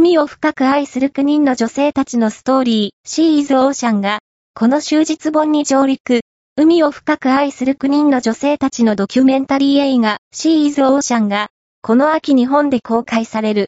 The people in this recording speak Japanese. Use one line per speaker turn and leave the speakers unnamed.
海を深く愛する9人の女性たちのストーリー、シーズオーシャンが、この終日本に上陸、海を深く愛する9人の女性たちのドキュメンタリー映画、シーズオーシャンが、この秋日本で公開される。